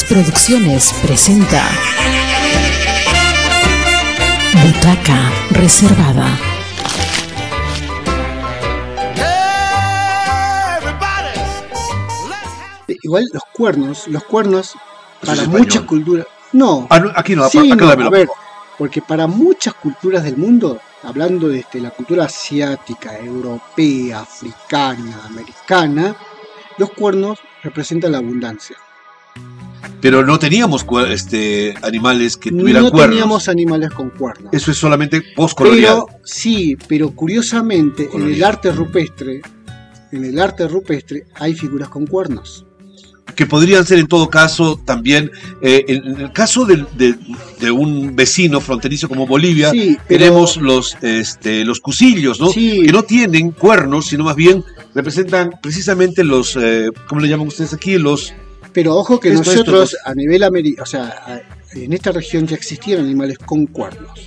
Producciones presenta Butaca Reservada. Igual los cuernos, los cuernos para muchas culturas. No, Ah, no, aquí no, Sí, acá no, dámelo. a ver, porque para muchas culturas del mundo, hablando de este, la cultura asiática, europea, africana, americana, los cuernos representan la abundancia. Pero no teníamos este, animales que tuvieran No cuernos. teníamos animales con cuernos. Eso es solamente postcolonial. Pero sí, pero curiosamente en el arte rupestre, en el arte rupestre hay figuras con cuernos. que podrían ser en todo caso también, eh, en, en el caso de, de un vecino fronterizo como Bolivia, Sí, pero- tenemos los, este, los cusillos, ¿no? Sí. Que no tienen cuernos, sino más bien representan precisamente los, eh, ¿cómo le llaman ustedes aquí? Los, Pero ojo que Esto, nosotros esto, a nivel americano, o sea, en esta región ya existían animales con cuernos.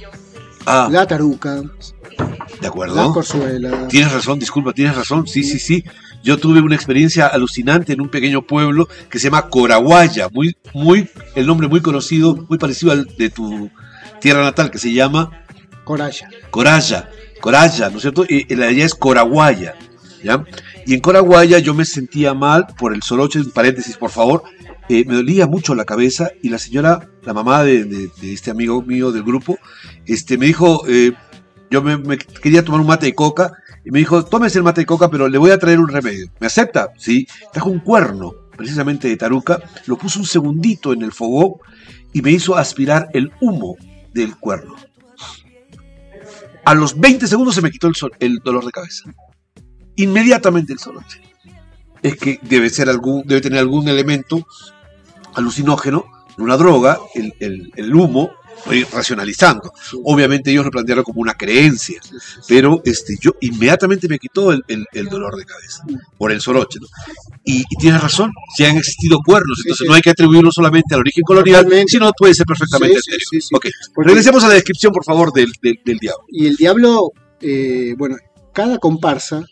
ah, La taruca, de la acuerdo. corzuela. Tienes razón, disculpa, tienes razón, sí, sí, sí. Yo tuve una experiencia alucinante en un pequeño pueblo que se llama Corahuaya, muy, muy, el nombre muy conocido, muy parecido al de tu tierra natal, que se llama Coralla. Coraya, Coraya, ¿no es cierto? Y la de allá es Corahuaya, ¿ya? Y en Corahuaya yo me sentía mal por el soroche, en paréntesis, por favor, eh, me dolía mucho la cabeza y la señora, la mamá de, este amigo mío del grupo, este, me dijo, eh, yo me, me quería tomar un mate de coca y me dijo, tómese el mate de coca, pero le voy a traer un remedio. ¿Me acepta? Sí. Trajo un cuerno, precisamente de taruca, lo puso un segundito en el fogón y me hizo aspirar el humo del cuerno. A los 20 segundos se me quitó el, sol- el dolor de cabeza. Inmediatamente el soroche. Es que debe ser algún, debe tener algún elemento alucinógeno, una droga, el, el- el humo, racionalizando. Obviamente ellos lo plantearon como una creencia, pero este, yo inmediatamente me quitó el, el- el dolor de cabeza por el soroche. ¿no? Y, y tienes razón, si han existido cuernos, entonces no hay que atribuirlo solamente al origen colonial, sino puede ser perfectamente Sí, sí, sí, sí. Ok, Porque- regresemos a la descripción, por favor, del, del, del diablo. Y el diablo, eh, bueno, cada comparsa,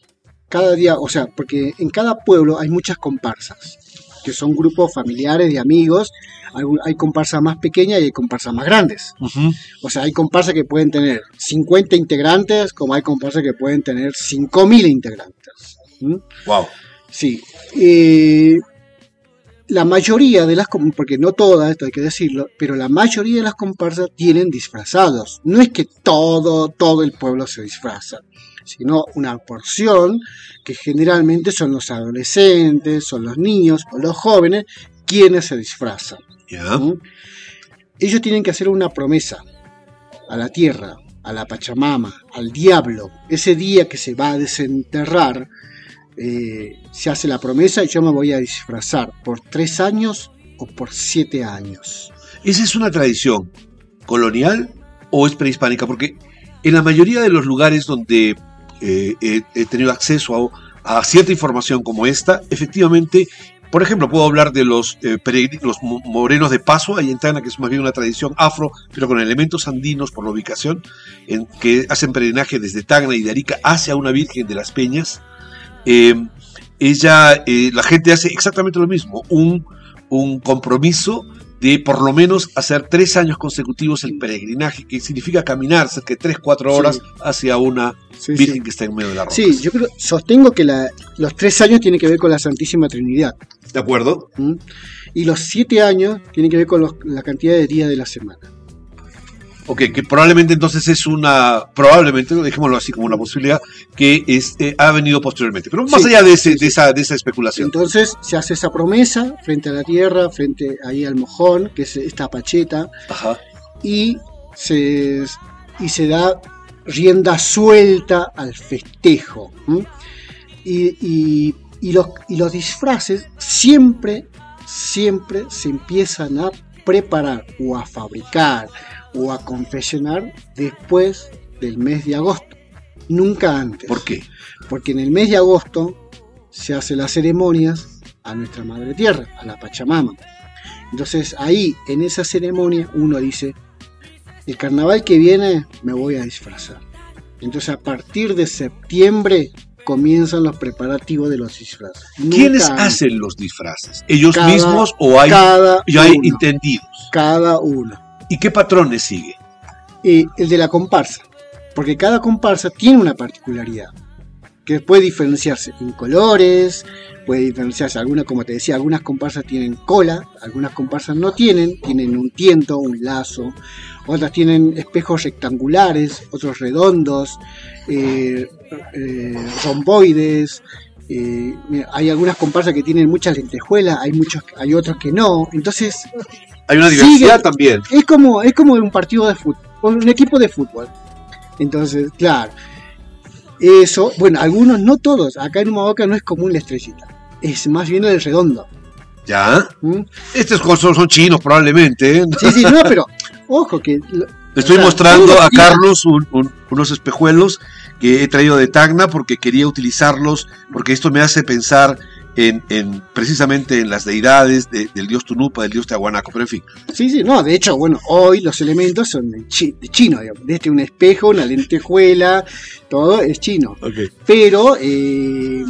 cada día, o sea, porque en cada pueblo hay muchas comparsas, que son grupos familiares de amigos. Algún- Hay comparsas más pequeñas y hay comparsas más grandes. O sea, hay comparsas que pueden tener 50 integrantes, como hay comparsas que pueden tener 5.000 integrantes. ¿Mm? Wow. Sí. eh, la mayoría de las, porque no todas, esto hay que decirlo, pero la mayoría de las comparsas tienen disfrazados. No es que todo, todo el pueblo se disfraza, sino una porción que generalmente son los adolescentes, son los niños o los jóvenes quienes se disfrazan. ¿Mm? Ellos tienen que hacer una promesa a la tierra, a la Pachamama, al diablo. Ese día que se va a desenterrar, eh, se hace la promesa y yo me voy a disfrazar por tres años o por siete años. ¿Esa es una tradición colonial o es prehispánica? Porque en la mayoría de los lugares donde eh, he, tenido acceso a, cierta información como esta, efectivamente, por ejemplo, puedo hablar de los, eh, los mo- morenos de paso, ahí en Tacna, que es más bien una tradición afro, pero con elementos andinos por la ubicación, en que hacen peregrinaje desde Tacna y de Arica hacia una Virgen de las Peñas. Eh, ella, la gente hace exactamente lo mismo, un, un compromiso de por lo menos hacer tres años consecutivos el peregrinaje, que significa caminar cerca de tres, cuatro horas Sí. hacia una Sí, virgen sí. que está en medio de la roca. Sí, yo creo, sostengo que la- los tres años tienen que ver con la Santísima Trinidad. ¿De acuerdo? ¿m? Y los siete años tienen que ver con los- la cantidad de días de la semana. Ok, que probablemente entonces es una, probablemente, dejémoslo así como una posibilidad, que este, ha venido posteriormente. Pero más Sí, allá de, ese, sí, sí. de, esa, de esa especulación. Entonces se hace esa promesa frente a la tierra, frente ahí al mojón, que es esta pacheta, Ajá. y se, y se da rienda suelta al festejo. ¿m? Y, y- y los, y los disfraces siempre, siempre se empiezan a preparar o a fabricar o a confeccionar después del mes de agosto, nunca antes. ¿Por qué? Porque en el mes de agosto se hacen las ceremonias a nuestra Madre Tierra, a la Pachamama. Entonces ahí, en esa ceremonia, uno dice, el carnaval que viene me voy a disfrazar. Entonces a partir de septiembre comienzan los preparativos de los disfraces. ¿Quiénes hacen los disfraces? ¿Ellos Cada- mismos o hay, cada hay entendidos? Cada uno. ¿Y qué patrones sigue? Eh, el de la comparsa, porque cada comparsa tiene una particularidad que puede diferenciarse en colores, puede diferenciarse, algunas, como te decía, algunas comparsas tienen cola, algunas comparsas no tienen, tienen un tiento, un lazo, otras tienen espejos rectangulares, otros redondos, eh, eh, romboides, hay algunas comparsas que tienen muchas lentejuelas, hay muchos, hay otros que no, entonces Hay una Sigue- diversidad también. es como, es como un partido de fútbol, un equipo de fútbol. Entonces, claro. Eso, bueno, algunos, no todos. Acá en Humahuaca no es común la estrellita. Es más bien el redondo. ¿Ya? ¿Mm? Estos son, son chinos probablemente. ¿eh? Sí, sí, no, pero ojo que. estoy o sea, mostrando a Carlos un- un- unos espejuelos que he traído de Tacna porque quería utilizarlos, porque esto me hace pensar en, en precisamente en las deidades de- del dios Tunupa, del dios Tiahuanaco, pero en fin. Sí, sí, no, de hecho, bueno, hoy los elementos son de, chi- de chino, digamos. Desde un espejo, una lentejuela, todo es chino. pero eh,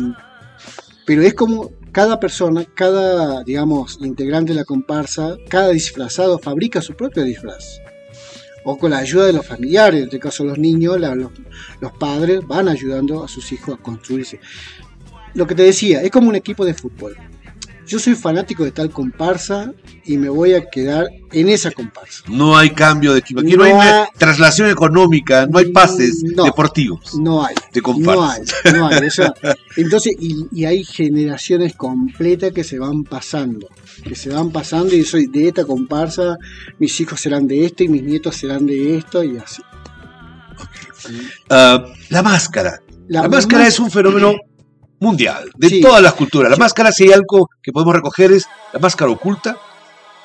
pero es como cada persona, cada digamos integrante de la comparsa, cada disfrazado fabrica su propio disfraz o con la ayuda de los familiares, en este caso los niños, la- los, los padres van ayudando a sus hijos a construirse. Lo que te decía, es como un equipo de fútbol. Yo soy fanático de tal comparsa y me voy a quedar en esa comparsa. No hay cambio de equipo. Aquí no, No hay traslación económica, no hay pases No. deportivos. No hay. De No comparsas. hay, no hay. o sea, entonces, y, y hay generaciones completas que se van pasando. Que se van pasando y yo soy de esta comparsa, mis hijos serán de esto y mis nietos serán de esto y así. Ah, la máscara. La, máscara es un fenómeno mundial, de Sí. todas las culturas. La máscara, si hay algo que podemos recoger, es la máscara oculta,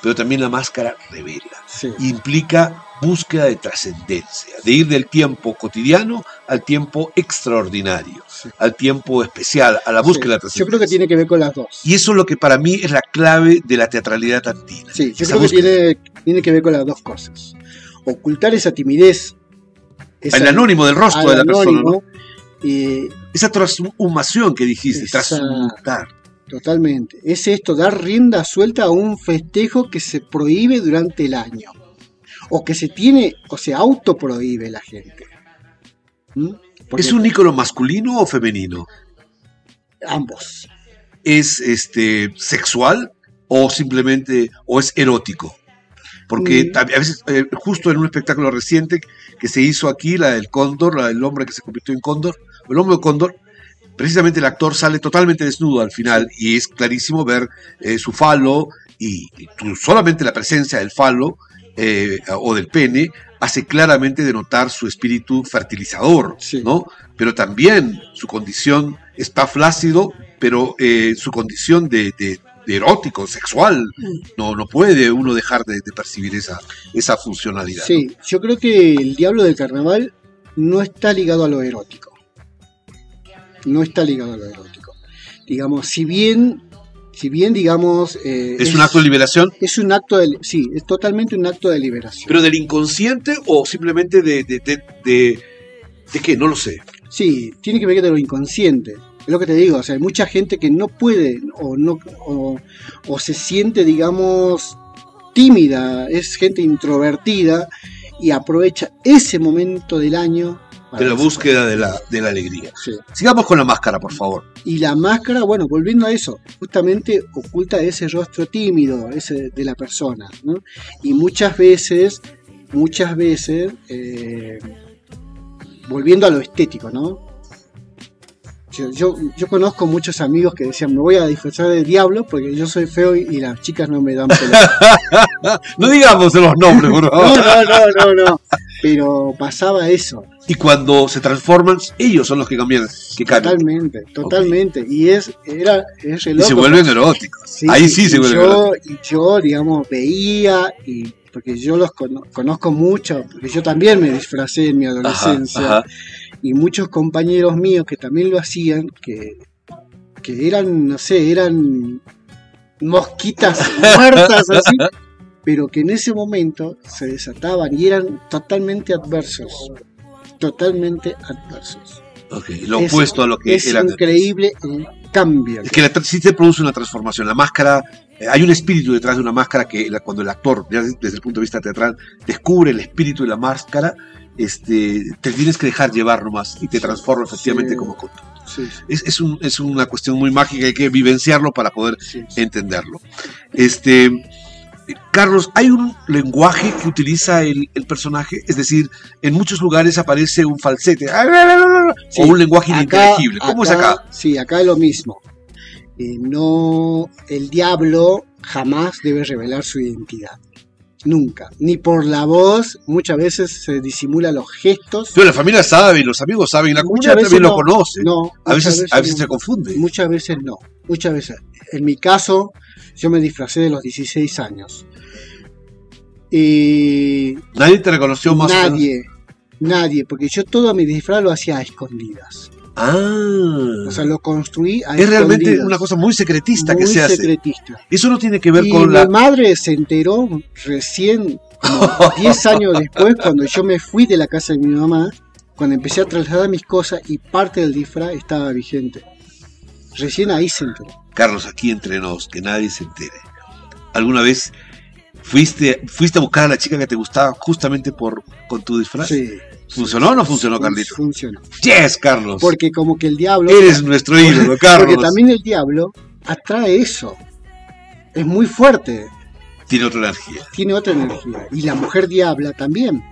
pero también la máscara revela. Sí. Implica búsqueda de trascendencia, de ir del tiempo cotidiano al tiempo extraordinario, Sí. al tiempo especial, a la búsqueda de Sí, Yo trascendencia. creo que tiene que ver con las dos. Y eso es lo que para mí es la clave de la teatralidad andina. Sí, yo creo que tiene, tiene que ver con las dos cosas. Ocultar esa timidez. esa- El anónimo del rostro de la persona, ¿no? Eh, Esa transhumación que dijiste, transmutar. Totalmente. Es esto, dar rienda suelta a un festejo que se prohíbe durante el año. O que se tiene, o se autoprohíbe la gente. ¿Mm? ¿Es un ícono masculino o femenino? ambos. ¿Es este sexual o simplemente o es erótico? Porque Mm. a veces, eh, justo en un espectáculo reciente que se hizo aquí, la del cóndor, la del hombre que se convirtió en cóndor, el hombre de cóndor, precisamente el actor sale totalmente desnudo al final y es clarísimo ver eh, su falo y, solamente la presencia del falo eh, o del pene hace claramente denotar su espíritu fertilizador, Sí. ¿no? Pero también su condición está flácido, pero eh, su condición de, de- de erótico, sexual, no, no puede uno dejar de, de percibir esa, esa funcionalidad. Sí, yo creo que el diablo del carnaval no está ligado a lo erótico. No está ligado a lo erótico. Digamos, si bien, si bien digamos... eh, ¿Es un acto de liberación? Es un acto de... Sí, es totalmente un acto de liberación. ¿Pero del inconsciente o simplemente de, de, de, de- de qué? No lo sé. Sí, tiene que ver con lo inconsciente. Es lo que te digo, o sea, hay mucha gente que no puede o no o, o se siente, digamos, tímida, es gente introvertida y aprovecha ese momento del año De la búsqueda de la, de la alegría. Sí. Sigamos con la máscara, por favor. Y la máscara, bueno, volviendo a eso, justamente oculta ese rostro tímido, ese de la persona, ¿no? Y muchas veces, muchas veces, eh, volviendo a lo estético, ¿no? Yo, yo, yo conozco muchos amigos que decían, me voy a disfrazar de diablo porque yo soy feo y, y las chicas no me dan pelota. No digamos los nombres, por No, favor. no, no, no, no. Pero pasaba eso. Y cuando se transforman, ellos son los que cambian, que cambian. Totalmente, totalmente. Y es, era, es re Y se loco. vuelven eróticos. Sí, Ahí sí se vuelven yo, y yo, digamos, veía, y porque yo los cono- conozco mucho, porque yo también me disfracé en mi Ajá, adolescencia, ajá. y muchos compañeros míos que también lo hacían, que, que eran, no sé, eran mosquitas muertas así, pero que en ese momento se desataban y eran totalmente adversos, totalmente adversos. Lo Es- opuesto a lo que es era. increíble el cambio. Es que la sí se produce una transformación. La máscara, eh, hay un espíritu detrás de una máscara que la- cuando el actor, ya desde el punto de vista teatral, descubre el espíritu de la máscara, este, te tienes que dejar llevar nomás y te transforma efectivamente Sí. como con- Sí, sí, es, es, un- es una cuestión muy mágica, hay que vivenciarlo para poder entenderlo. Este, Carlos, ¿hay un lenguaje que utiliza el, el personaje? Es decir, en muchos lugares aparece un falsete Sí, o un lenguaje ininteligible. ¿Cómo es acá? Sí, acá es lo mismo. Eh, no, el diablo jamás debe revelar su identidad. Nunca. Ni por la voz, muchas veces se disimula los gestos. Pero la familia sabe, los amigos saben, la comunidad también lo no. conoce. No, a veces, muchas a veces no. se confunde. Muchas veces no. Muchas veces. En mi caso, yo me disfracé de los 16 años. Y Nadie te reconoció más. nadie, nadie, porque yo todo mi disfraz lo hacía a escondidas. Ah. O sea, lo construí a es realmente una cosa muy secretista que se hace. secretista. Eso no tiene que ver Y con mi la. madre se enteró recién, como 10 años después, cuando yo me fui de la casa de mi mamá, cuando empecé a trasladar mis cosas y parte del disfraz estaba vigente. Recién ahí se enteró. Carlos, aquí entre nos, que nadie se entere. ¿Alguna vez fuiste, fuiste a buscar a la chica que te gustaba justamente por con tu disfraz? Sí. ¿Funcionó o no funcionó, Fun- Carlito? Funcionó. Yes, Carlos. Porque como que el diablo... Eres nuestro ídolo, Carlos. Porque también el diablo atrae eso. Es muy fuerte, Tiene otra energía. tiene otra energía. Y la mujer diabla también.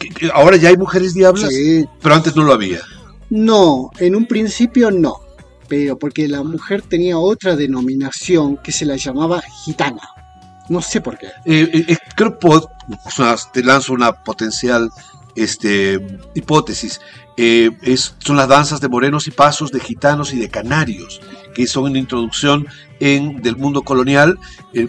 ¿Qué- qué- Ahora ya hay mujeres diablas, Sí. pero antes no lo había. No, en un principio no, pero porque la mujer tenía otra denominación que se la llamaba gitana. No sé por qué. Eh, eh, eh, creo que te lanzo una potencial este, hipótesis. Es, son las danzas de morenos y pasos, de gitanos y de canarios, que son una introducción en, del mundo colonial,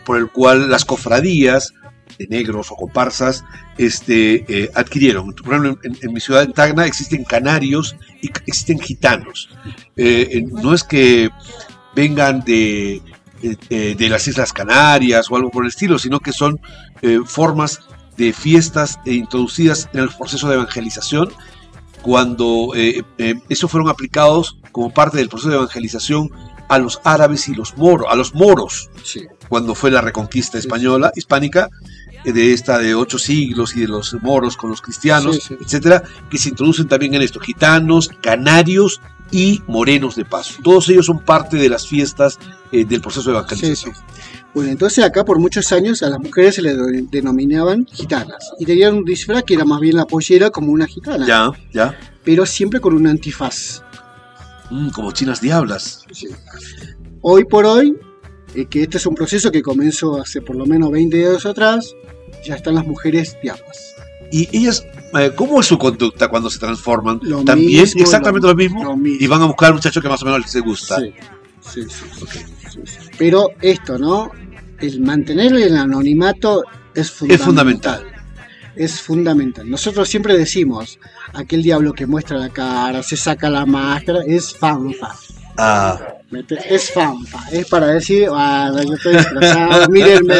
por el cual las cofradías de negros o comparsas este, eh, adquirieron. Por ejemplo, en, en mi ciudad, en Tacna, existen canarios y existen gitanos. Eh, no es que vengan de, de, de las Islas Canarias o algo por el estilo, sino que son eh, formas de fiestas eh, introducidas en el proceso de evangelización, cuando eh, eh, esos fueron aplicados como parte del proceso de evangelización a los árabes y los moros, a los moros, Sí. cuando fue la reconquista española, hispánica, de esta de ocho siglos y de los moros con los cristianos, Sí, sí. etcétera, que se introducen también en esto, gitanos, canarios y morenos de paso. Todos ellos son parte de las fiestas eh, del proceso de evangelización. sí. Bueno, entonces acá por muchos años a las mujeres se les de- denominaban gitanas. Y tenían un disfraz que era más bien la pollera como una gitana. Ya, ya. Pero siempre con un antifaz. Mm, como chinas diablas. Hoy por hoy, eh, que este es un proceso que comenzó hace por lo menos 20 años atrás, ya están las mujeres diablas. Y ellas, eh, ¿cómo es su conducta cuando se transforman? Lo También mismo, exactamente lo- lo, mismo. lo mismo. Y van a buscar al muchacho que más o menos les gusta. Sí, sí, sí, sí, sí, sí. Pero esto, ¿no? El mantener el anonimato es fundamental. Es fundamental. Es fundamental. Nosotros siempre decimos, aquel diablo que muestra la cara, se saca la máscara, es fanfa. Ah, Es fanfa. Es para decir, ah, yo estoy disfrazado, mírenme.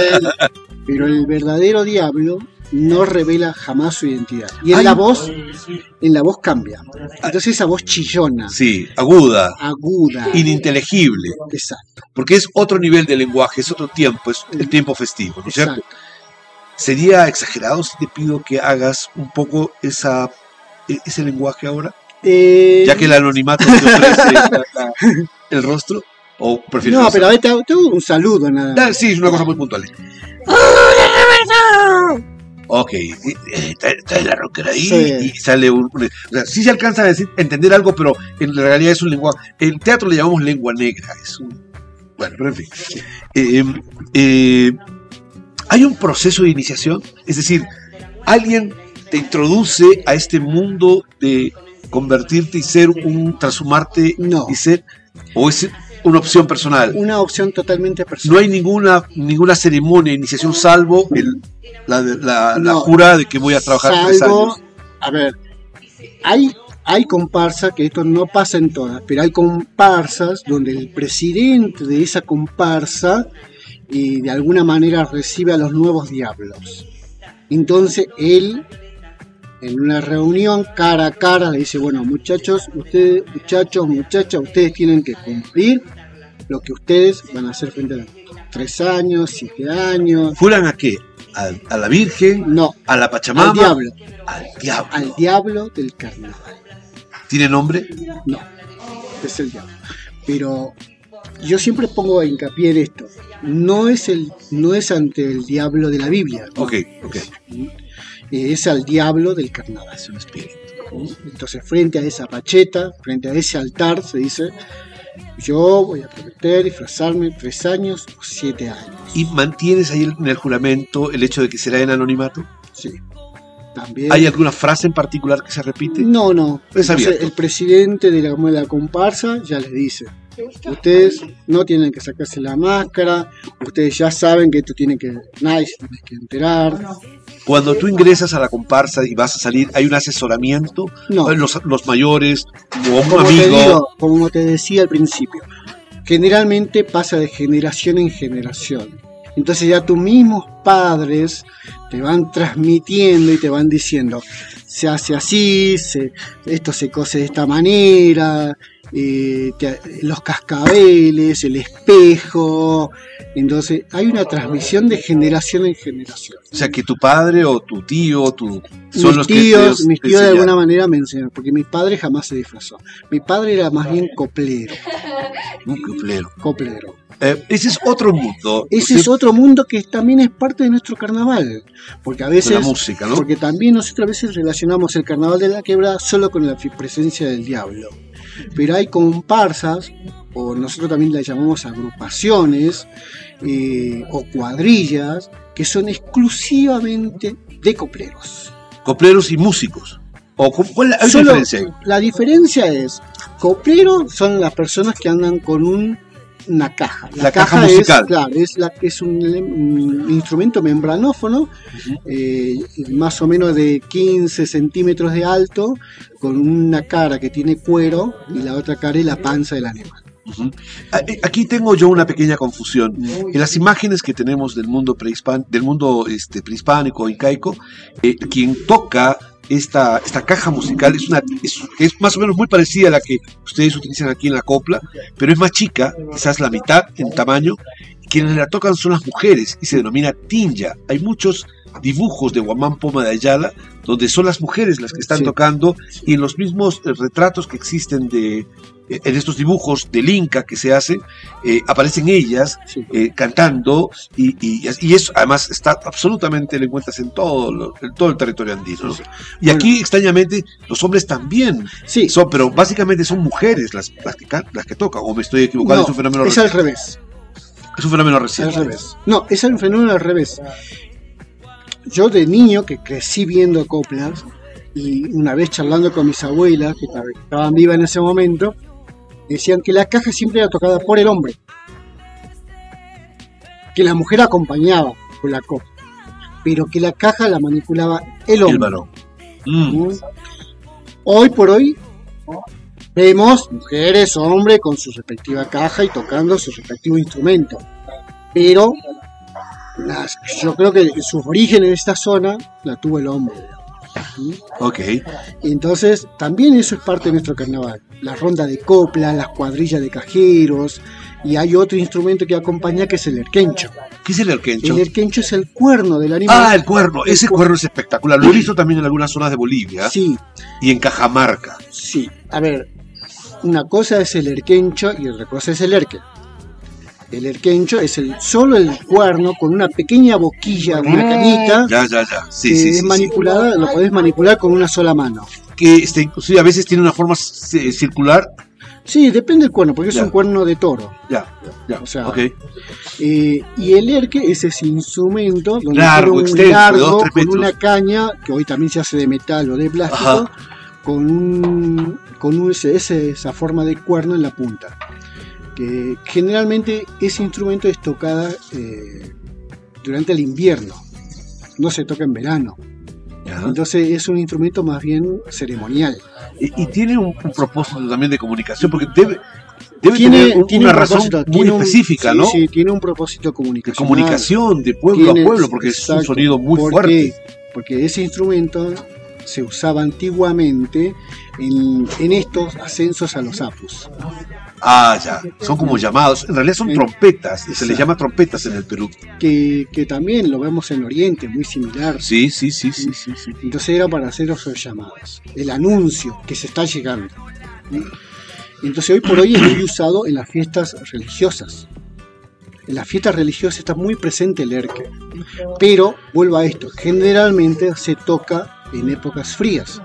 Pero el verdadero diablo no revela jamás su identidad. Y en Ay. la voz, en la voz cambia. Entonces esa voz chillona, sí, aguda, aguda. ininteligible. Exacto. Porque es otro nivel de lenguaje, es otro tiempo, es el tiempo festivo, ¿no es cierto? Exacto. ¿Sería exagerado si te pido que hagas un poco esa, e- ese lenguaje ahora? Eh, Ya que el anonimato te ofrece la- la- el rostro. ¿O prefieres no, pero a hacerlo? ver, te, te un saludo nada. Ah. Sí, es una cosa muy puntual. Ok, y- y- está, está la rockera ahí Sí. y sale un, un- O sea, sí se alcanza a decir, entender algo, pero en realidad es un lenguaje. En teatro le llamamos lengua negra. Es un, bueno, pero en fin. Eh, eh, hay un proceso de iniciación, es decir, alguien te introduce a este mundo de convertirte y ser un, transformarte No. y ser, o es una opción personal. Una opción totalmente No personal. hay ninguna, ninguna ceremonia de iniciación salvo el, la, la, la No. jura de que voy a trabajar tres Salvo, años. a ver, hay, hay comparsa, que esto no pasa en todas, pero hay comparsas donde el presidente de esa comparsa y de alguna manera recibe a los nuevos diablos. Entonces él en una reunión cara a cara le dice, bueno muchachos, ustedes, muchachos, muchachas, ustedes tienen que cumplir lo que ustedes van a hacer frente a tres años, siete años. ¿Fueran a qué? ¿A, a la Virgen? No, ¿A la Pachamama? al diablo, Al diablo. al diablo del carnaval. ¿Tiene nombre? No, es el diablo. Pero yo siempre pongo hincapié en esto. No es el, no es ante el diablo de la Biblia. no. Ok, ok. Es al diablo del carnaval. Es un espíritu. Entonces, frente a esa pacheta, frente a ese altar, se dice, yo voy a prometer disfrazarme tres años o siete años. ¿Y mantienes ahí en el juramento el hecho de que será en anonimato? Sí. También. ¿Hay alguna frase en particular que se repite? No, no. Es Entonces, abierto. el presidente de la, de la comparsa ya les dice, ustedes no tienen que sacarse la máscara, ustedes ya saben que esto tiene que, nadie se tiene que enterar. Cuando tú ingresas a la comparsa y vas a salir, ¿hay un asesoramiento? No. Los, los mayores o un Como te, amigo. digo, como te decía al principio, generalmente pasa de generación en generación. Entonces ya tus mismos padres te van transmitiendo y te van diciendo, se hace así, se- esto se cose de esta manera, eh, te- los cascabeles, el espejo. Entonces hay una transmisión de generación en generación. O sea, que tu padre o tu tío tu, son mis los tíos, que te- mis tíos de alguna manera me enseñaron, porque mi padre jamás se disfrazó. Mi padre era más bien coplero, Un cuplero. coplero. Eh, ese es otro mundo. Ese es otro mundo que también es parte de nuestro carnaval, porque a de veces, la música, ¿no? porque también nosotros a veces relacionamos el carnaval de la quebrada solo con la presencia del diablo, pero hay comparsas o nosotros también las llamamos agrupaciones eh, o cuadrillas que son exclusivamente de copleros. Copleros y músicos. ¿O cu- cuál hay Solo- diferencia? La diferencia es, coplero son las personas que andan con un- una caja. La caja musical. Es, claro, es, la, es un, un instrumento membranófono, eh, más o menos de 15 centímetros de alto, con una cara que tiene cuero y la otra cara es la panza del animal. Ujú. A- eh, Aquí tengo yo una pequeña confusión. En las imágenes que tenemos del mundo prehispan- del mundo este, prehispánico, incaico, eh, quien toca esta, esta caja musical es una es, es más o menos muy parecida a la que ustedes utilizan aquí en la copla, pero es más chica, quizás la mitad en tamaño. Quienes la tocan son las mujeres y se denomina tinja. Hay muchos dibujos de Guamán Poma de Ayala donde son las mujeres las que están Sí. tocando y en los mismos eh, retratos que existen de eh, en estos dibujos del Inca que se hacen eh, aparecen ellas Sí. eh, cantando y, y, y eso además está absolutamente lo encuentras en todo, lo- en todo el territorio andino. ¿no? Y aquí extrañamente los hombres también Sí, son, pero básicamente son mujeres las, las, que, can- las que tocan, o me estoy equivocando, no, es un fenómeno es al revés. Es un fenómeno Al reciente. revés. No, es un fenómeno al revés. Yo de niño que crecí viendo coplas y una vez charlando con mis abuelas que tab- estaban vivas en ese momento, decían que la caja siempre era tocada por el hombre, que la mujer acompañaba con la copla, pero que la caja la manipulaba el hombre. El varón. Mm. ¿Mm? Hoy por hoy vemos mujeres, hombres con su respectiva caja y tocando su respectivo instrumento. Pero las- yo creo que sus orígenes en esta zona la tuvo el hombre. ¿Mm? Ok. Entonces, también eso es parte de nuestro carnaval. La ronda de copla, las cuadrillas de cajeros, y hay otro instrumento que acompaña que es el erquencho. ¿Qué es el erquencho? El erquencho es el cuerno del animal. Ah, el cuerno. El Ese cu- cuerno es espectacular. Lo he visto también en algunas zonas de Bolivia Sí, y en Cajamarca. Sí, a ver, una cosa es el erquencho y otra cosa es el erque. El erquencho es el, solo el cuerno con una pequeña boquilla, una cañita, Ya, ya, ya. Sí, que sí, es sí, sí. manipulada, lo podés manipular con una sola mano. Que este, inclusive a veces tiene una forma c- circular. Sí, depende del cuerno, porque es un cuerno de toro. Ya, ya. O sea, ok. Eh, y el erque es ese instrumento donde Largo, tiene un extenso, largo dos, con metros. una caña, que hoy también se hace de metal o de plástico, Ajá. con, un, con un- ese- esa forma de cuerno en la punta. Que generalmente ese instrumento es tocada eh, durante el invierno, no se toca en verano. Entonces es un instrumento más bien ceremonial. Y, y tiene un, un propósito también de comunicación, porque debe, debe Tiene, tener un- tiene una un razón muy específica, sí, ¿no? Sí, tiene un propósito De comunicación, de pueblo Tiene- a pueblo, porque es un sonido muy ¿Por fuerte. qué? Porque ese instrumento se usaba antiguamente en, en estos ascensos a los apus. Ah, ya. Son como llamados. En realidad son trompetas. Se les Exacto. llama trompetas en el Perú. Que, que también lo vemos en Oriente, muy similar. Sí, sí, sí, sí, sí. sí. Entonces era para hacer esos llamados. El anuncio que se está llegando. Entonces hoy por hoy es muy usado en las fiestas religiosas. En las fiestas religiosas está muy presente el erque. Pero, vuelvo a esto, generalmente se toca en épocas frías.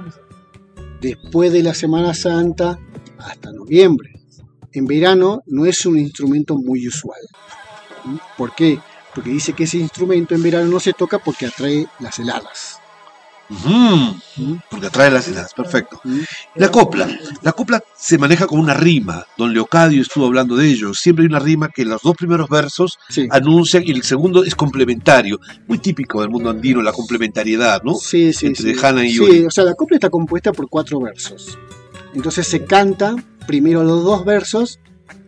Después de la Semana Santa hasta noviembre. En verano no es un instrumento muy usual. ¿sí? ¿Por qué? Porque dice que ese instrumento en verano no se toca porque atrae las heladas. ¿sí? Porque atrae las ideas. Perfecto. ¿sí? La copla. La copla se maneja como una rima. Don Leocadio estuvo hablando de ello. Siempre hay una rima que los dos primeros versos Sí. anuncian y el segundo es complementario. Muy típico del mundo andino, la complementariedad, ¿no? Sí, sí, Entre sí. Hanna y Sí, Yuri. o sea, la copla está compuesta por cuatro versos. Entonces se canta primero los dos versos,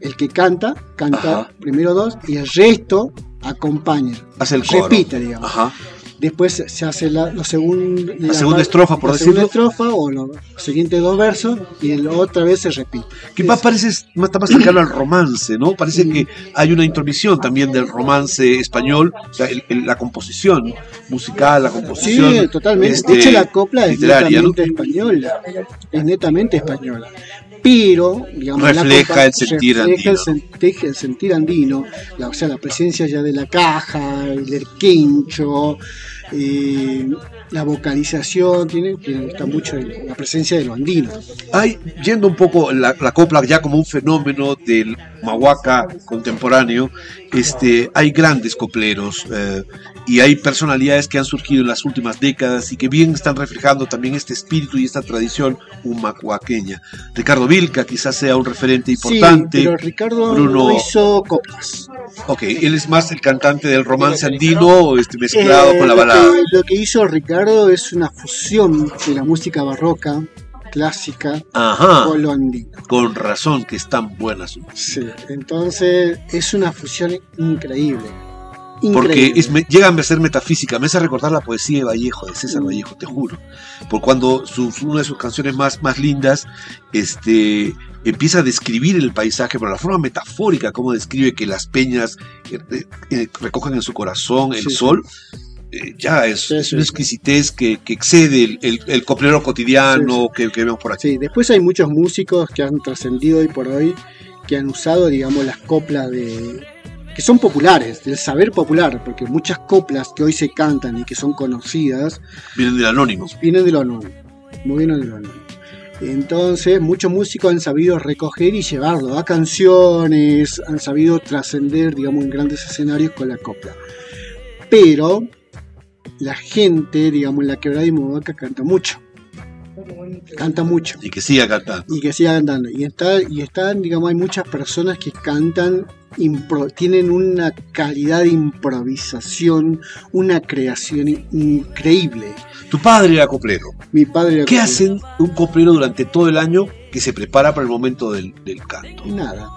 el que canta, canta Ajá. primero dos, y el resto acompaña. Hace el coro. Repite, digamos. Ajá. Después se hace la, lo segun- La segunda estrofa, por la segunda decirlo. estrofa o los siguientes dos versos, y el- otra vez se repite. Que más parece, más está más cercano al romance, ¿no? Parece que hay una intromisión también del romance español, o sea, el- el- la composición musical, la composición. Sí, totalmente. este, de hecho, la copla es netamente española. Es netamente española. Pero, digamos, Refleja el sentir refleja el, andino. sen- el sentir andino. La- o sea, la presencia ya de la caja, el erquincho, eh, la vocalización, tiene, tiene- está mucho en la presencia de lo andino. Hay, yendo un poco la, la copla ya como un fenómeno del mahuaca contemporáneo, este, hay grandes copleros eh, y hay personalidades que han surgido en las últimas décadas y que bien están reflejando también este espíritu y esta tradición humahuaqueña. Ricardo Vilca quizás sea un referente importante. Sí, pero Ricardo Bruno- no hizo coplas. Ok, él es más el cantante del romance andino este, mezclado Eh, con la lo que- balada. lo que hizo Ricardo es una fusión de la música barroca, clásica, Ajá, con lo andino. con razón que están buenas. Sí, entonces es una fusión increíble. Porque Increíble. es, me- llegan a ser metafísica, me hace recordar la poesía de Vallejo, de César Vallejo, te juro. Por cuando su- su- una de sus canciones más, más lindas este, empieza a describir el paisaje, pero la forma metafórica, como describe que las peñas eh, eh, recogen en su corazón el Sí, sí. Eh, ya es, Sí, es sí, una exquisitez que, que excede el, el, el coplero cotidiano que, que vemos por aquí. Sí, después hay muchos músicos que han trascendido hoy por hoy, que han usado, digamos, las coplas de que son populares, del saber popular, porque muchas coplas que hoy se cantan y que son conocidas Vienen del anónimo. vienen de lo anónimo, no vienen de lo anónimo. Entonces, muchos músicos han sabido recoger y llevarlo a canciones, han sabido trascender, digamos, en grandes escenarios con la copla. Pero la gente, digamos, en la quebrada y Movaca canta mucho. Canta mucho. Y que siga cantando. Y que siga cantando. Y, está, y están, digamos, hay muchas personas que cantan, impro- tienen una calidad de improvisación, una creación increíble. Tu padre era coplero. Mi padre era ¿Qué coplero. hacen un coplero durante todo el año que se prepara para el momento del, del canto? Nada.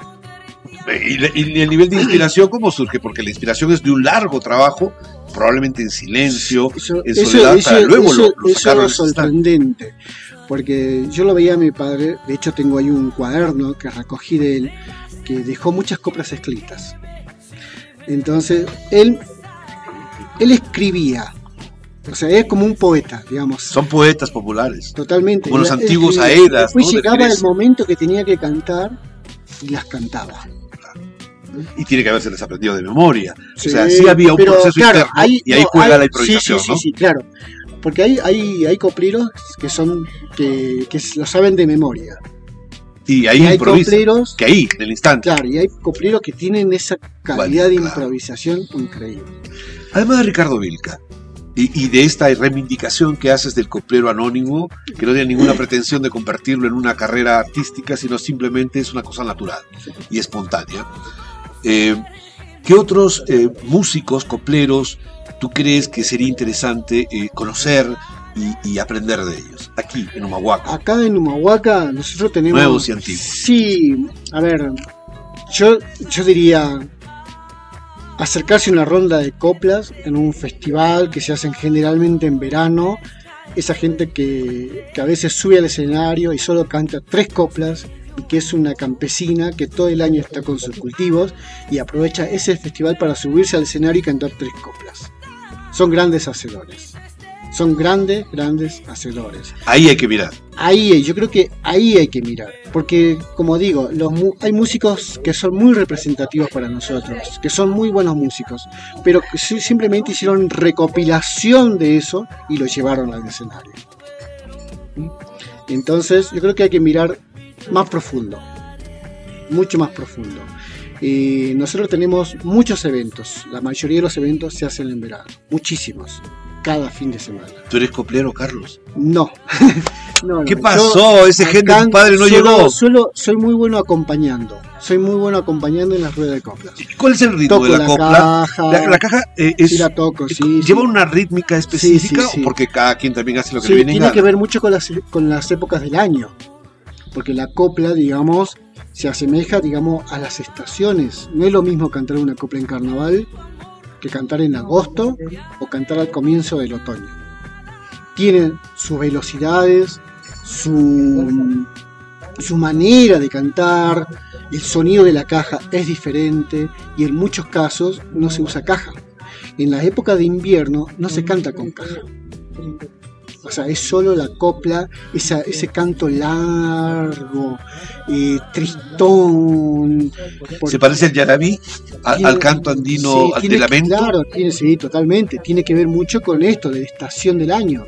Y, el nivel de inspiración, ¿cómo surge? Porque la inspiración es de un largo trabajo, probablemente en silencio, Eso, en soledad, eso- para luego eso- lo, lo eso sacaron es sorprendente. Porque yo lo veía a mi padre, de hecho tengo ahí un cuaderno que recogí de él, que dejó muchas coplas escritas. Entonces, él, él escribía. O sea, es como un poeta, digamos. Son poetas populares. Totalmente. como los antiguos. Aedas, Después ¿no? llegaba el momento que tenía que cantar y las cantaba. Y tiene que haberse desaprendido de memoria. Sí, o sea, sí había un pero, proceso claro, interno hay- y ahí no, juega hay- la improvisación, sí, sí, ¿no? Sí, claro. Porque hay, hay, hay copleros que son que, que lo saben de memoria. Y ahí hay copleros, Que ahí, en el instante. claro, y hay copleros que tienen esa calidad de claro. improvisación increíble. Además de Ricardo Vilca, y, y de esta reivindicación que haces del coplero anónimo, que no tiene ninguna pretensión de convertirlo en una carrera artística, sino simplemente es una cosa natural y espontánea. Eh, ¿Qué otros eh, músicos, copleros, tú crees que sería interesante eh, conocer y, y aprender de ellos? Aquí, en Humahuaca. Acá en Humahuaca nosotros tenemos... Nuevos y antiguos. Sí, a ver, yo, yo diría acercarse a una ronda de coplas en un festival que se hacen generalmente en verano esa gente que, que a veces sube al escenario y solo canta tres coplas y que es una campesina que todo el año está con sus cultivos y aprovecha ese festival para subirse al escenario y cantar tres coplas. Son grandes hacedores. Son grandes, grandes hacedores. Ahí hay que mirar. Ahí, yo creo que ahí hay que mirar. Porque, como digo, los, hay músicos que son muy representativos para nosotros, que son muy buenos músicos, pero que si- simplemente hicieron recopilación de eso y lo llevaron al escenario. ¿Mm? Entonces, yo creo que hay que mirar más profundo, mucho más profundo. Y nosotros tenemos muchos eventos, la mayoría de los eventos se hacen en verano, muchísimos, cada fin de semana. ¿Tú eres coplero, Carlos? No. No, no, ¿Qué yo pasó? Ese gente, tu padre no solo- llegó. Solo soy muy bueno acompañando. Soy muy bueno acompañando en las ruedas de coplas. ¿Cuál es el ritmo Toco de la, la copla? caja. La, la caja eh, es, sí la toco, es- sí. ¿Lleva sí. una rítmica específica porque cada quien también hace lo que le viene en tiene gana? que ver mucho con las, con las épocas del año. Porque la copla, digamos, se asemeja, digamos, a las estaciones. No es lo mismo cantar una copla en carnaval que cantar en agosto o cantar al comienzo del otoño. Tienen sus velocidades, su, su manera de cantar, el sonido de la caja es diferente y en muchos casos no se usa caja. En la época de invierno no se canta con caja. O sea, es solo la copla, esa, ese canto largo, eh, tristón. ¿Se parece el yarabí a- tiene- al canto andino sí, al tiene- de lamento? Claro, tiene, sí, totalmente. Tiene que ver mucho con esto, de la estación del año.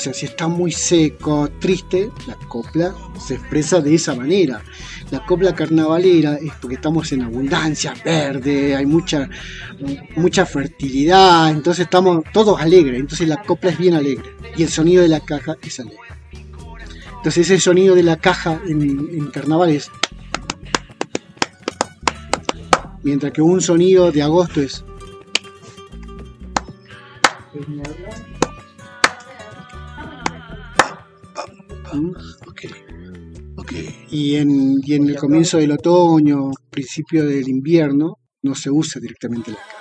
O sea, si está muy seco, triste, la copla se expresa de esa manera. La copla carnavalera es porque estamos en abundancia, verde, hay mucha, mucha fertilidad, entonces estamos todos alegres, entonces la copla es bien alegre y el sonido de la caja es alegre. Entonces ese sonido de la caja en, en carnaval es... Mientras que un sonido de agosto es... ¿Mm? Ok, ok. y en, y en el comienzo del otoño, principio del invierno, no se usa directamente la caja.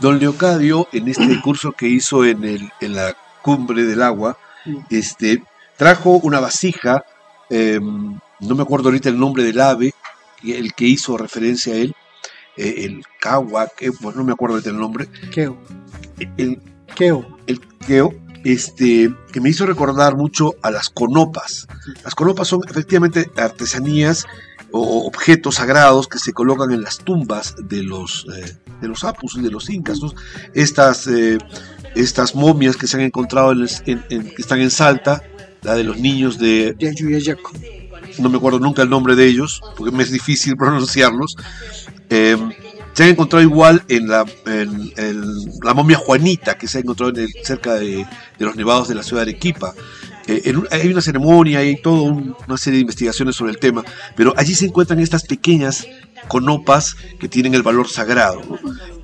Don Leocadio, en este curso que hizo en, el, en la cumbre del agua, Mm. este, trajo una vasija, eh, no me acuerdo ahorita el nombre del ave, que- el que hizo referencia a él, eh, el Kawa, que, bueno, no me acuerdo ahorita el nombre, Keo, el, Keo, el queo, este, que me hizo recordar mucho a las conopas. Las conopas son efectivamente artesanías o objetos sagrados que se colocan en las tumbas de los, eh, de los apus y de los incas. ¿no? Estas, eh, estas momias que se han encontrado, en en- en- que están en Salta, la de los niños de, no me acuerdo nunca el nombre de ellos, porque me es difícil pronunciarlos. Eh, se han encontrado igual en la, momia Juanita, que se ha encontrado cerca de, los nevados de la ciudad de Arequipa. Eh, hay una ceremonia, hay toda un- una serie de investigaciones sobre el tema, pero allí se encuentran estas pequeñas conopas que tienen el valor sagrado.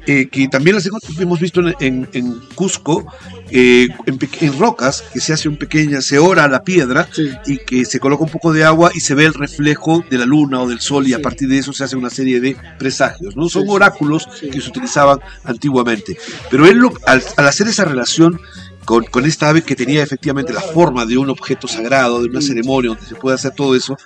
Eh, que también las hemos- visto en, en- en Cusco, eh, en, rocas, que se hace un pequeña, se ora la piedra Sí, y que se coloca un poco de agua y se ve el reflejo de la luna o del sol y a partir de eso se hace una serie de presagios, ¿no? Son oráculos que se utilizaban antiguamente. Pero él, lo- al, al hacer esa relación con, esta ave que tenía efectivamente la forma de un objeto sagrado, de una ceremonia donde se puede hacer todo eso,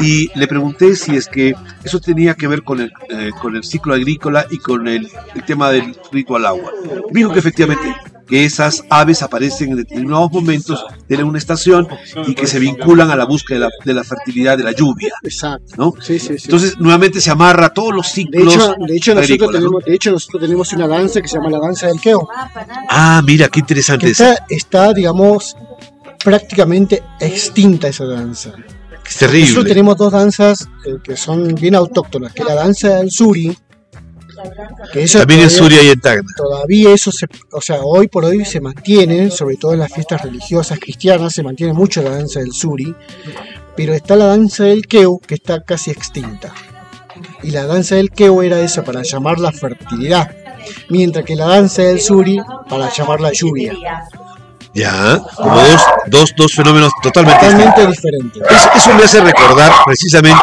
y le pregunté si es que eso tenía que ver con el, eh, ciclo agrícola y con el, tema del rito al agua. Dijo que efectivamente que esas aves aparecen en determinados momentos, tienen una estación y que se vinculan a la búsqueda de la, de la fertilidad de la lluvia, exacto. ¿no? Sí, sí, sí. Entonces nuevamente se amarra todos los de ciclos. hecho, de hecho, nosotros tenemos, de hecho, nosotros tenemos una danza que se llama la danza del Keo. Ah, mira, qué interesante está, está, digamos, prácticamente extinta esa danza. Es Nosotros terrible. tenemos dos danzas eh, que son bien autóctonas, que es la danza del suri, que eso También en todavía- Suria y en Tacna. todavía eso se, o sea, hoy por hoy se mantiene, sobre todo en las fiestas religiosas cristianas, se mantiene mucho la danza del suri, pero está la danza del keu que está casi extinta. Y la danza del keu era esa para llamar la fertilidad, mientras que la danza del suri para llamar la lluvia. Ya, como dos, dos, dos fenómenos totalmente distintos. Totalmente diferente. Eso, eso me hace recordar precisamente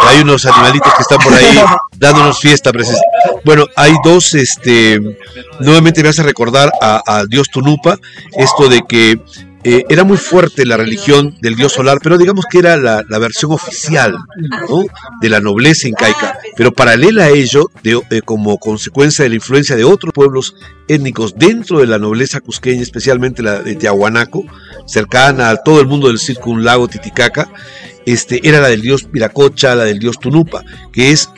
hay unos animalitos que están por ahí dándonos fiesta. Bueno, hay dos, este, nuevamente me hace recordar al dios Tunupa, esto de que eh, era muy fuerte la religión del dios solar, pero digamos que era la, versión oficial de la nobleza incaica. Pero paralela a ello, eh, como consecuencia de la influencia de otros pueblos étnicos dentro de la nobleza cusqueña, especialmente la de Tiahuanaco, cercana a todo el mundo del lago Titicaca, este, era la del dios Piracocha, la del dios Tunupa, que es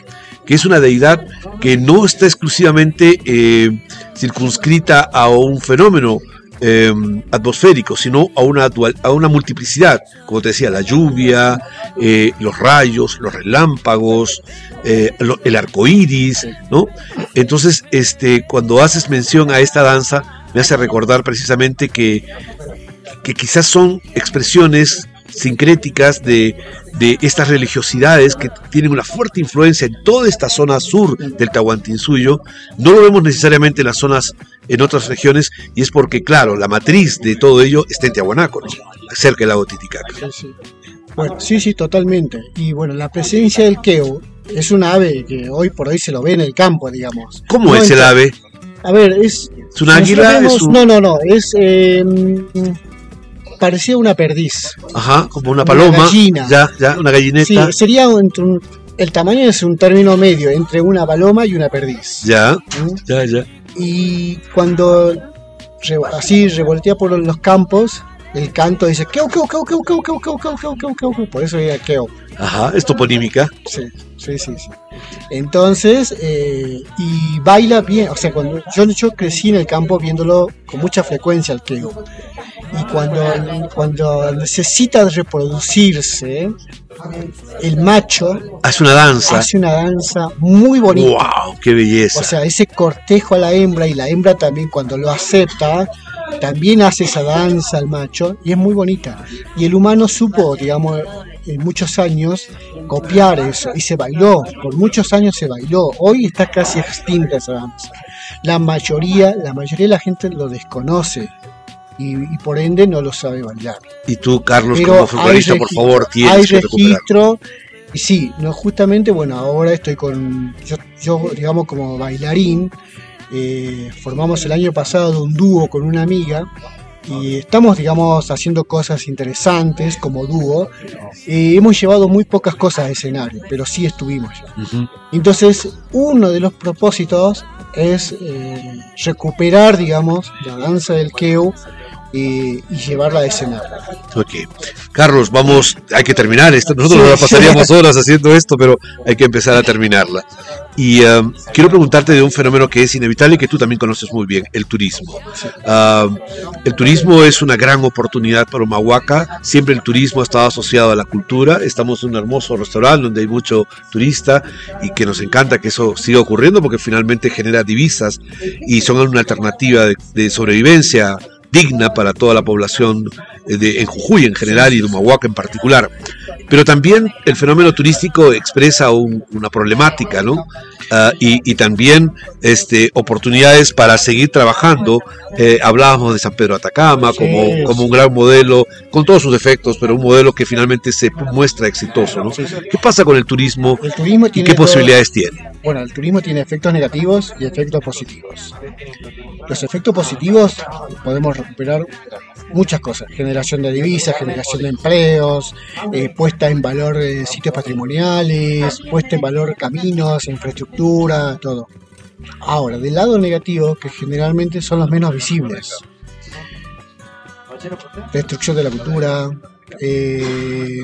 que es una deidad que no está exclusivamente eh, circunscrita a un fenómeno Em, atmosférico, sino a una, a una multiplicidad, como te decía, la lluvia, eh, los rayos, los relámpagos, eh, el arco iris, ¿no? Entonces, este, cuando haces mención a esta danza, me hace recordar precisamente que, que quizás son expresiones sincréticas de, de estas religiosidades que tienen una fuerte influencia en toda esta zona sur del Tahuantinsuyo. No lo vemos necesariamente en las zonas, en otras regiones, y es porque, claro, la matriz de todo ello está en Tiahuanaco, cerca del lago Titicaca. Sí, sí. Bueno, sí, sí, totalmente. Y bueno, la presencia del queo es un ave que hoy por hoy se lo ve en el campo, digamos. ¿Cómo es el ave? A ver, es... ¿Es un águila? No, no, no, es... Eh, parecía una perdiz. Ajá, como una paloma. Una gallina. Ya, ya, una gallineta. Sí, sería el tamaño es un término medio entre una paloma y una perdiz. Ya, ¿Mm? ya, ya. Y cuando así revoltea por los campos, el canto dice keu, keu, keu, keu, keu, keu, keu, keu, keu, keu, keu, por eso era keu. Ajá, es toponímica. Sí, sí, sí, sí. Entonces, eh, y baila bien, o sea, cuando yo, yo crecí en el campo viéndolo con mucha frecuencia el keu y cuando, cuando necesita reproducirse, el macho hace una danza. Hace una danza muy bonita. ¡Wow! ¡Qué belleza! O sea, ese cortejo a la hembra y la hembra también cuando lo acepta, también hace esa danza al macho y es muy bonita. Y el humano supo, digamos, en muchos años copiar eso y se bailó, por muchos años se bailó. Hoy está casi extinta esa danza. La mayoría, la mayoría de la gente lo desconoce y, por ende no lo sabe bailar. Y tú, Carlos, como futbolista, por favor, tienes hay registro. Y sí, no, justamente, bueno, ahora estoy con, yo, digamos, como bailarín, eh, formamos el año pasado un dúo con una amiga y estamos, digamos, haciendo cosas interesantes como dúo. Eh, hemos llevado muy pocas cosas a escenario, pero sí estuvimos ya. Entonces, uno de los propósitos es eh, recuperar, digamos, la danza del keu y, llevarla a escenario. Ok. Carlos, vamos, hay que terminar esto. Nosotros pasaríamos horas haciendo esto, pero hay que empezar a terminarla. Y um, quiero preguntarte de un fenómeno que es inevitable y que tú también conoces muy bien, el turismo. Um, el turismo es una gran oportunidad para Humahuaca. Siempre el turismo ha estado asociado a la cultura. Estamos en un hermoso restaurante donde hay mucho turista y que nos encanta que eso siga ocurriendo porque finalmente genera divisas y son una alternativa de, de sobrevivencia digna para toda la población eh, de, en Jujuy en general y de Humahuaca en particular. Pero también el fenómeno turístico expresa una problemática, ¿no? Ah, y, también este, oportunidades para seguir trabajando. Eh, hablábamos de San Pedro Atacama como, como un gran modelo, con todos sus defectos, pero un modelo que finalmente se muestra exitoso, ¿no? ¿Qué pasa con el turismo, el turismo y qué posibilidades tiene? Bueno, el turismo tiene efectos negativos y efectos positivos. Los efectos positivos podemos recuperar muchas cosas, generación de divisas, generación de empleos, eh, puesta en valor de sitios patrimoniales, puesta en valor caminos, infraestructura, todo. Ahora, del lado negativo, que generalmente son los menos visibles, destrucción de la cultura, eh,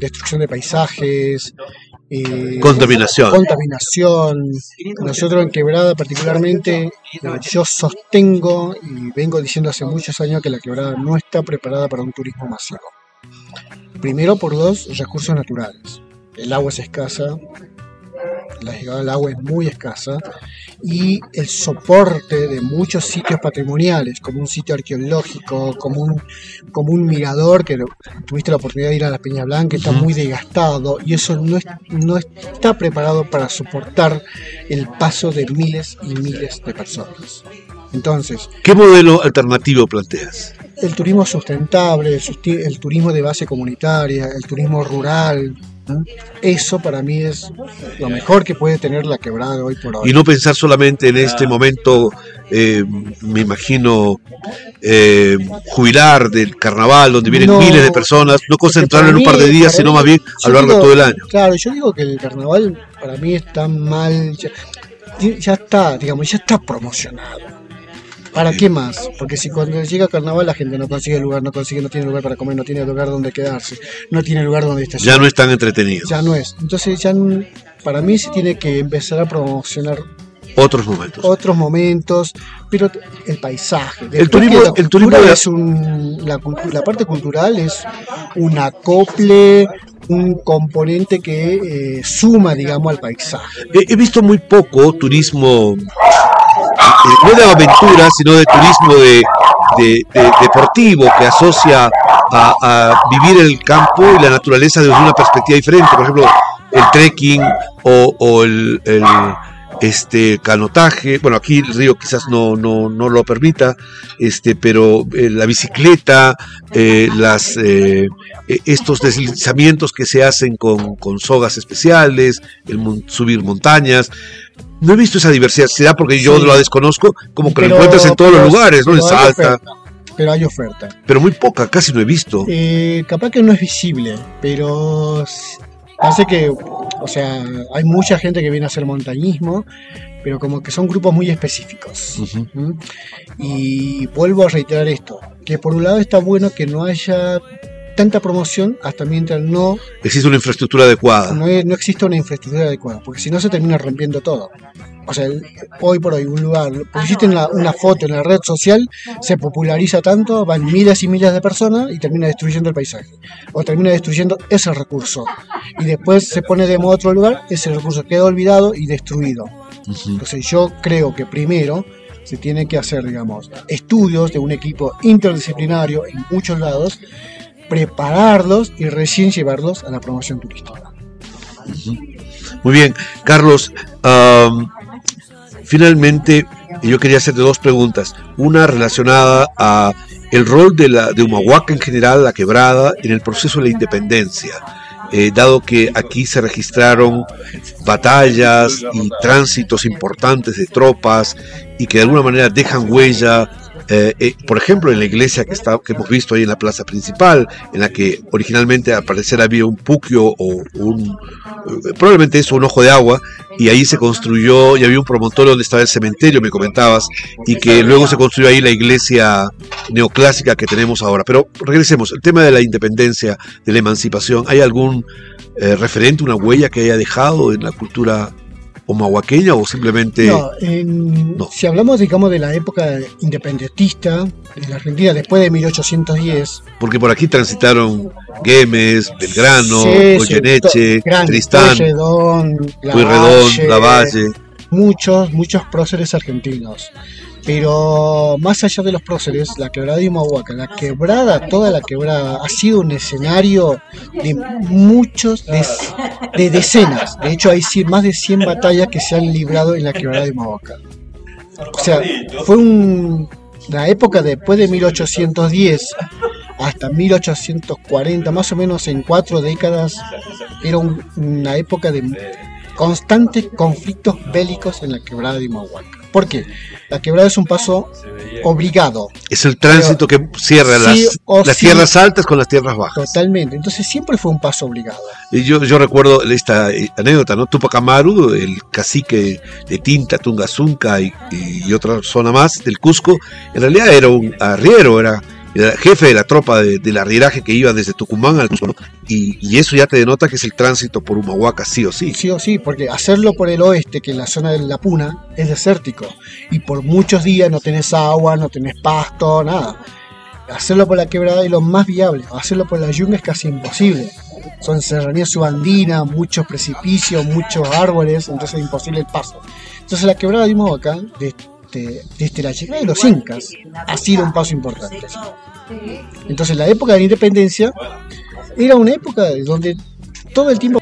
destrucción de paisajes, eh, contaminación. Contaminación. Nosotros en Quebrada particularmente, eh, yo sostengo y vengo diciendo hace muchos años que la Quebrada no está preparada para un turismo masivo. Primero por dos recursos naturales. El agua es escasa, la llegada del agua es muy escasa y el soporte de muchos sitios patrimoniales, como un sitio arqueológico, como un, como un mirador, que tuviste la oportunidad de ir a la Peña Blanca, está muy desgastado y eso no, no está preparado para soportar el paso de miles y miles de personas. Entonces, ¿qué modelo alternativo planteas? El turismo sustentable, el, el turismo de base comunitaria, el turismo rural, Eso para mí es lo mejor que puede tener la quebrada de hoy por hoy. Y no pensar solamente en este momento, eh, me imagino, eh, jubilar del carnaval, donde vienen No, miles de personas, no concentrarlo en un par de días, sino más bien a lo largo de todo el año. Claro, yo digo que el carnaval para mí está mal, ya, ya está, digamos, ya está promocionado. ¿Para qué más? Porque si cuando llega carnaval la gente no consigue lugar, no consigue, no tiene lugar para comer, no tiene lugar donde quedarse, no tiene lugar donde estacionar. Ya no es tan entretenido. Ya no es. Entonces ya para mí se tiene que empezar a promocionar Otros momentos. otros momentos, pero el paisaje. El turismo- la el turismo es un, la, la parte cultural es un acople, un componente que eh, suma, digamos, al paisaje. He, he visto muy poco turismo, no de aventura, sino de turismo de, de- de- deportivo que asocia a, vivir el campo y la naturaleza desde una perspectiva diferente. Por ejemplo, el trekking o, el, este canotaje. Bueno, aquí el río quizás no, no, no lo permita, este, pero eh, la bicicleta, eh, las eh, eh, estos deslizamientos que se hacen con, con sogas especiales, el subir montañas. No he visto esa diversidad, será porque yo Sí. la desconozco, como que Pero- lo encuentras en todos pero- los lugares, ¿no? En Salta, oferta, pero hay oferta. pero muy poca, casi no he visto. Eh, capaz que no es visible, pero hace que, o sea, hay mucha gente que viene a hacer montañismo, pero como que son grupos muy específicos. ¿Mm? Y vuelvo a reiterar esto, que por un lado está bueno que no haya tanta promoción hasta mientras no, Existe una infraestructura adecuada. no, no exista una infraestructura adecuada, porque si no se termina rompiendo todo. O sea, el- hoy por hoy un lugar, pusiste una, una foto en la red social, se populariza tanto, van miles y miles de personas y termina destruyendo el paisaje. O termina destruyendo ese recurso. Y después se pone de moda otro lugar, ese recurso queda olvidado y destruido. Entonces yo creo que primero se tiene que hacer, digamos, estudios de un equipo interdisciplinario en muchos lados, prepararlos y recién llevarlos a la promoción turística. Muy bien, Carlos. finalmente, yo quería hacerte dos preguntas. Una relacionada a el rol de la de Humahuaca en general, la quebrada, en el proceso de la independencia. Eh, dado que aquí se registraron batallas y tránsitos importantes de tropas y que de alguna manera dejan huella, eh, eh, por ejemplo, en la iglesia que, está, que hemos visto ahí en la plaza principal, en la que originalmente al parecer había un puquio o un, eh, probablemente eso, un ojo de agua, y ahí se construyó, y había un promontorio donde estaba el cementerio, me comentabas, y que luego se construyó ahí la iglesia neoclásica que tenemos ahora. Pero regresemos, el tema de la independencia, de la emancipación, ¿hay algún referente, una huella que haya dejado en la cultura omahuaqueña o simplemente... No, en- no. si hablamos, digamos, de la época independentista de la Argentina después de 1810, Porque por aquí transitaron Güemes, Belgrano, Goyeneche, Tristán, Pueyrredón, Lavalle. muchos, muchos próceres argentinos. Pero más allá de los próceres, la quebrada de Humahuaca, la quebrada, toda la quebrada, ha sido un escenario de muchos, de, de decenas. De hecho, hay más de 100 batallas que se han librado en la quebrada de Humahuaca. O sea, fue un, la época después de 1810 hasta 1840, más o menos en cuatro décadas, era un- una época de constantes conflictos bélicos en la quebrada de Humahuaca. ¿Por qué? La quebrada es un paso obligado, Es el tránsito que cierra Sí las, o las sí. tierras altas con las tierras bajas. totalmente. Entonces siempre fue un paso obligado. Y yo, yo recuerdo esta eh, anécdota, ¿no? Tupac Amaru, el cacique de Tinta, Tungazunca y, y otra zona más del Cusco, en realidad era un arriero, era, jefe de la tropa de- del arrieraje que iba desde Tucumán al Cusco. Y, eso ya te denota que es el tránsito por Humahuaca, sí o sí. Sí o sí, porque hacerlo por el oeste, que en la zona de la Puna, es desértico. Y por muchos días no tenés agua, no tenés pasto, nada. Hacerlo por la quebrada es lo más viable. Hacerlo por la yunga es casi imposible. Son serranías subandinas, muchos precipicios, muchos árboles, entonces es imposible el paso. Entonces la quebrada de acá, desde, desde la llegada de los incas, ha sido un paso importante. Entonces la época de la independencia era una época donde todo el tiempo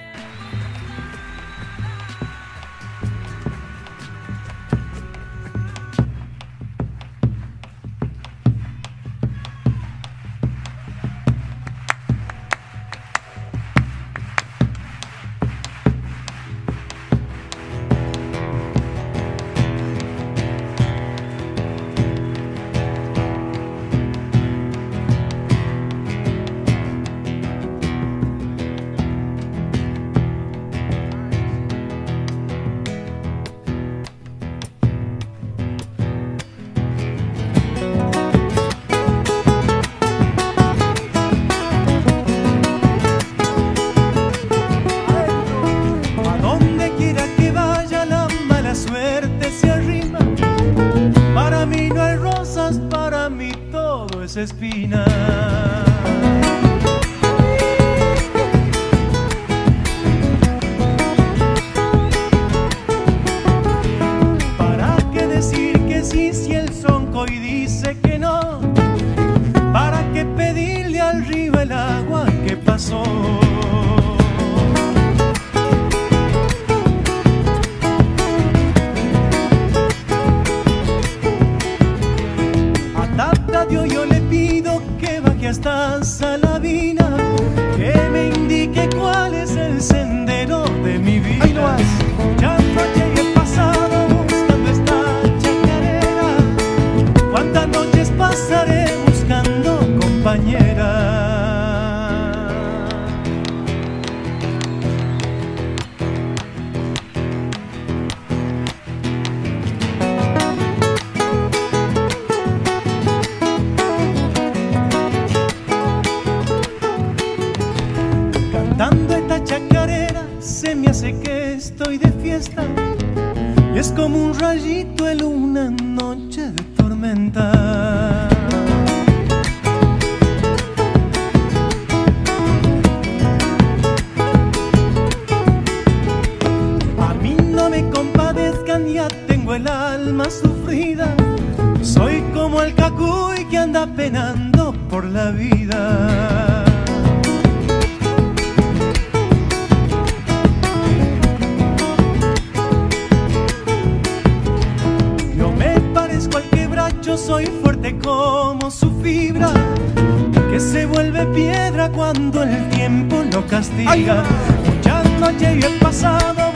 que se vuelve piedra cuando el tiempo lo castiga. Ya no llegue el pasado.